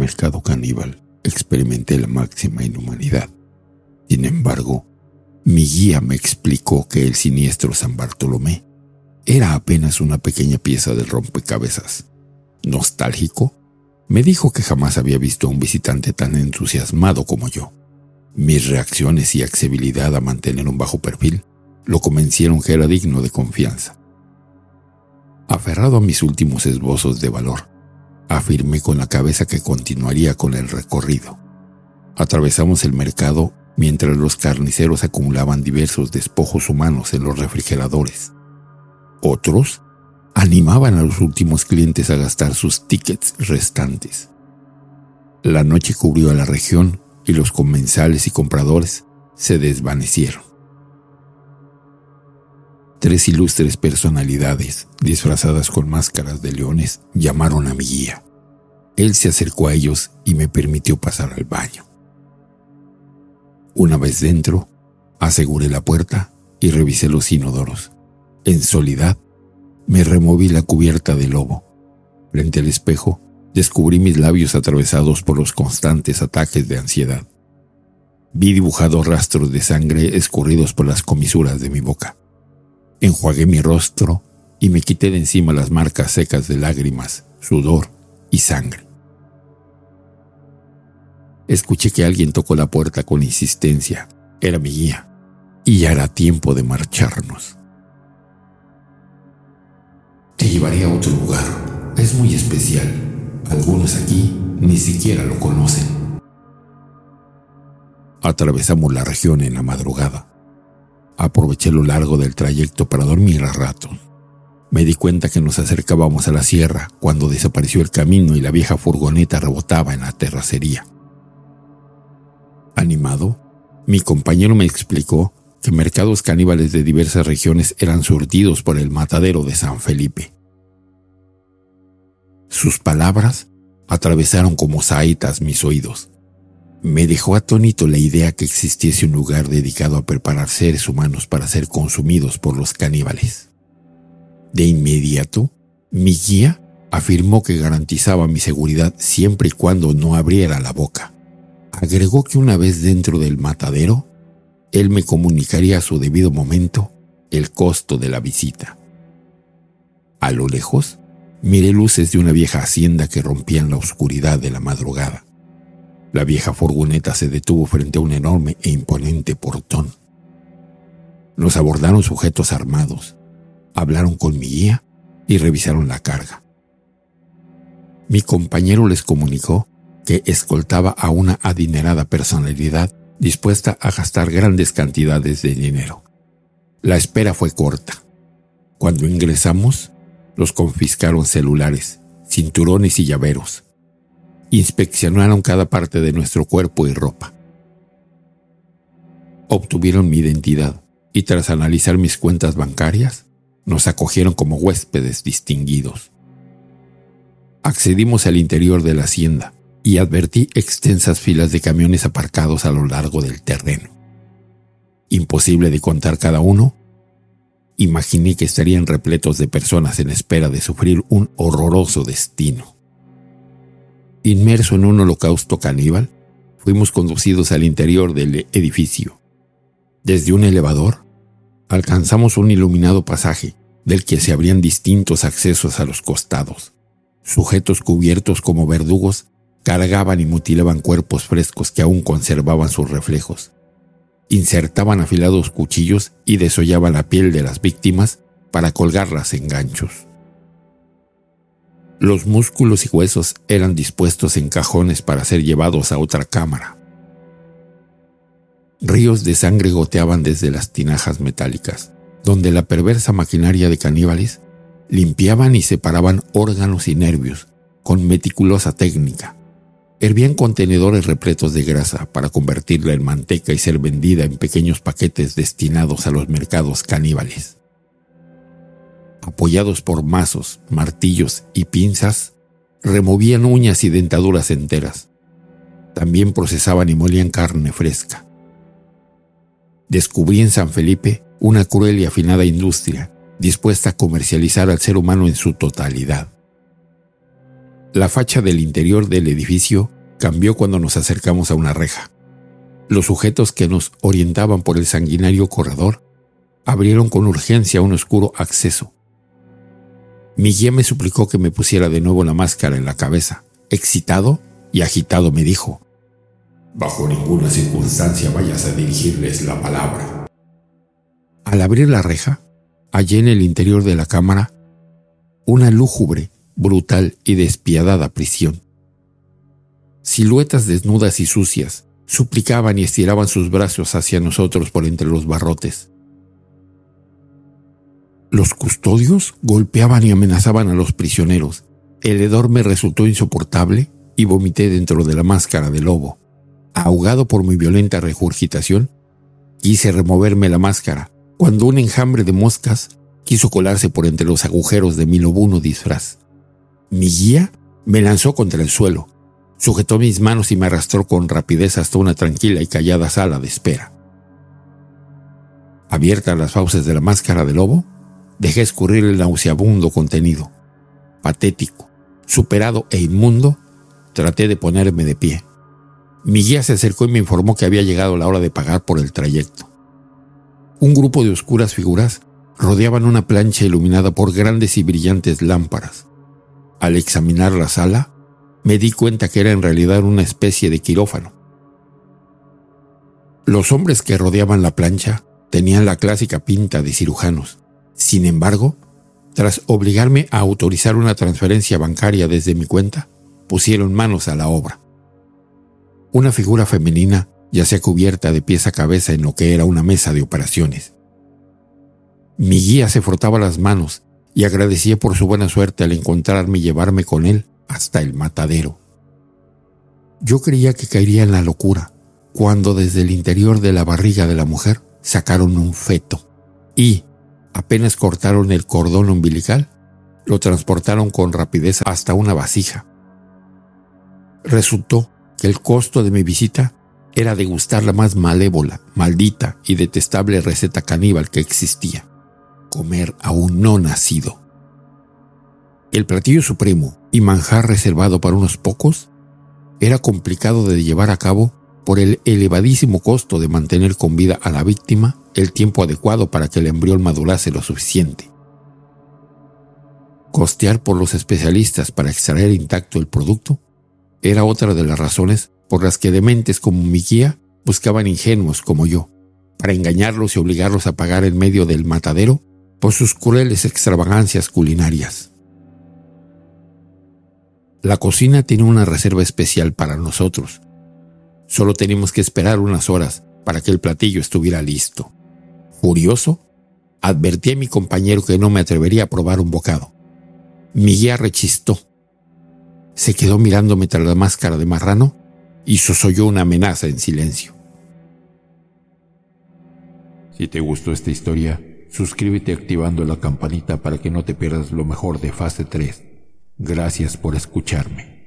mercado caníbal experimenté la máxima inhumanidad. Sin embargo, mi guía me explicó que el siniestro San Bartolomé era apenas una pequeña pieza del rompecabezas. Nostálgico, me dijo que jamás había visto a un visitante tan entusiasmado como yo. Mis reacciones y accesibilidad a mantener un bajo perfil lo convencieron que era digno de confianza. Aferrado a mis últimos esbozos de valor, afirmé con la cabeza que continuaría con el recorrido. Atravesamos el mercado mientras los carniceros acumulaban diversos despojos humanos en los refrigeradores. Otros animaban a los últimos clientes a gastar sus tickets restantes. La noche cubrió a la región y los comensales y compradores se desvanecieron. Tres ilustres personalidades, disfrazadas con máscaras de leones, llamaron a mi guía. Él se acercó a ellos y me permitió pasar al baño. Una vez dentro, aseguré la puerta y revisé los inodoros. En soledad, me removí la cubierta de lobo. Frente al espejo, descubrí mis labios atravesados por los constantes ataques de ansiedad. Vi dibujados rastros de sangre escurridos por las comisuras de mi boca. Enjuagué mi rostro y me quité de encima las marcas secas de lágrimas, sudor y sangre. Escuché que alguien tocó la puerta con insistencia. Era mi guía. Y ya era tiempo de marcharnos. Te llevaré a otro lugar. Es muy especial. Algunos aquí ni siquiera lo conocen. Atravesamos la región en la madrugada. Aproveché lo largo del trayecto para dormir a rato. Me di cuenta que nos acercábamos a la sierra cuando desapareció el camino y la vieja furgoneta rebotaba en la terracería. Animado, mi compañero me explicó que mercados caníbales de diversas regiones eran surtidos por el matadero de San Felipe. Sus palabras atravesaron como saetas mis oídos. Me dejó atónito la idea que existiese un lugar dedicado a preparar seres humanos para ser consumidos por los caníbales. De inmediato, mi guía afirmó que garantizaba mi seguridad siempre y cuando no abriera la boca. Agregó que una vez dentro del matadero, él me comunicaría a su debido momento el costo de la visita. A lo lejos, miré luces de una vieja hacienda que rompían la oscuridad de la madrugada. La vieja furgoneta se detuvo frente a un enorme e imponente portón. Nos abordaron sujetos armados, hablaron con mi guía y revisaron la carga. Mi compañero les comunicó que escoltaba a una adinerada personalidad dispuesta a gastar grandes cantidades de dinero. La espera fue corta. Cuando ingresamos, los confiscaron celulares, cinturones y llaveros Inspeccionaron cada parte de nuestro cuerpo y ropa. Obtuvieron mi identidad y tras analizar mis cuentas bancarias, nos acogieron como huéspedes distinguidos. Accedimos al interior de la hacienda y advertí extensas filas de camiones aparcados a lo largo del terreno. Imposible de contar cada uno, imaginé que estarían repletos de personas en espera de sufrir un horroroso destino. Inmerso en un holocausto caníbal, fuimos conducidos al interior del edificio. Desde un elevador, alcanzamos un iluminado pasaje del que se abrían distintos accesos a los costados. Sujetos cubiertos como verdugos cargaban y mutilaban cuerpos frescos que aún conservaban sus reflejos. Insertaban afilados cuchillos y desollaban la piel de las víctimas para colgarlas en ganchos. Los músculos y huesos eran dispuestos en cajones para ser llevados a otra cámara. Ríos de sangre goteaban desde las tinajas metálicas, donde la perversa maquinaria de caníbales limpiaban y separaban órganos y nervios con meticulosa técnica. Hervían contenedores repletos de grasa para convertirla en manteca y ser vendida en pequeños paquetes destinados a los mercados caníbales apoyados por mazos, martillos y pinzas, removían uñas y dentaduras enteras. También procesaban y molían carne fresca. Descubrí en San Felipe una cruel y afinada industria dispuesta a comercializar al ser humano en su totalidad. La facha del interior del edificio cambió cuando nos acercamos a una reja. Los sujetos que nos orientaban por el sanguinario corredor abrieron con urgencia un oscuro acceso. Mi guía me suplicó que me pusiera de nuevo la máscara en la cabeza. Excitado y agitado me dijo, Bajo ninguna circunstancia vayas a dirigirles la palabra. Al abrir la reja, hallé en el interior de la cámara una lúgubre, brutal y despiadada prisión. Siluetas desnudas y sucias suplicaban y estiraban sus brazos hacia nosotros por entre los barrotes. Los custodios golpeaban y amenazaban a los prisioneros. El hedor me resultó insoportable y vomité dentro de la máscara de lobo. Ahogado por mi violenta regurgitación, quise removerme la máscara, cuando un enjambre de moscas quiso colarse por entre los agujeros de mi lobuno disfraz. Mi guía me lanzó contra el suelo, sujetó mis manos y me arrastró con rapidez hasta una tranquila y callada sala de espera. Abiertas las fauces de la máscara de lobo, dejé escurrir el nauseabundo contenido. Patético, superado e inmundo, traté de ponerme de pie. Mi guía se acercó y me informó que había llegado la hora de pagar por el trayecto. Un grupo de oscuras figuras rodeaban una plancha iluminada por grandes y brillantes lámparas. Al examinar la sala, me di cuenta que era en realidad una especie de quirófano. Los hombres que rodeaban la plancha tenían la clásica pinta de cirujanos. Sin embargo, tras obligarme a autorizar una transferencia bancaria desde mi cuenta, pusieron manos a la obra. Una figura femenina yacía cubierta de pies a cabeza en lo que era una mesa de operaciones. Mi guía se frotaba las manos y agradecía por su buena suerte al encontrarme y llevarme con él hasta el matadero. Yo creía que caería en la locura cuando desde el interior de la barriga de la mujer sacaron un feto y, apenas cortaron el cordón umbilical, lo transportaron con rapidez hasta una vasija. Resultó que el costo de mi visita era degustar la más malévola, maldita y detestable receta caníbal que existía, comer a un no nacido. El platillo supremo y manjar reservado para unos pocos era complicado de llevar a cabo por el elevadísimo costo de mantener con vida a la víctima el tiempo adecuado para que el embrión madurase lo suficiente. Costear por los especialistas para extraer intacto el producto era otra de las razones por las que dementes como mi guía buscaban ingenuos como yo, para engañarlos y obligarlos a pagar en medio del matadero por sus crueles extravagancias culinarias. La cocina tiene una reserva especial para nosotros. Solo teníamos que esperar unas horas para que el platillo estuviera listo. Furioso, advertí a mi compañero que no me atrevería a probar un bocado. Mi guía rechistó se quedó mirándome tras la máscara de marrano y sosoyó una amenaza en silencio. Si te gustó esta historia, suscríbete activando la campanita para que no te pierdas lo mejor de fase 3. Gracias por escucharme.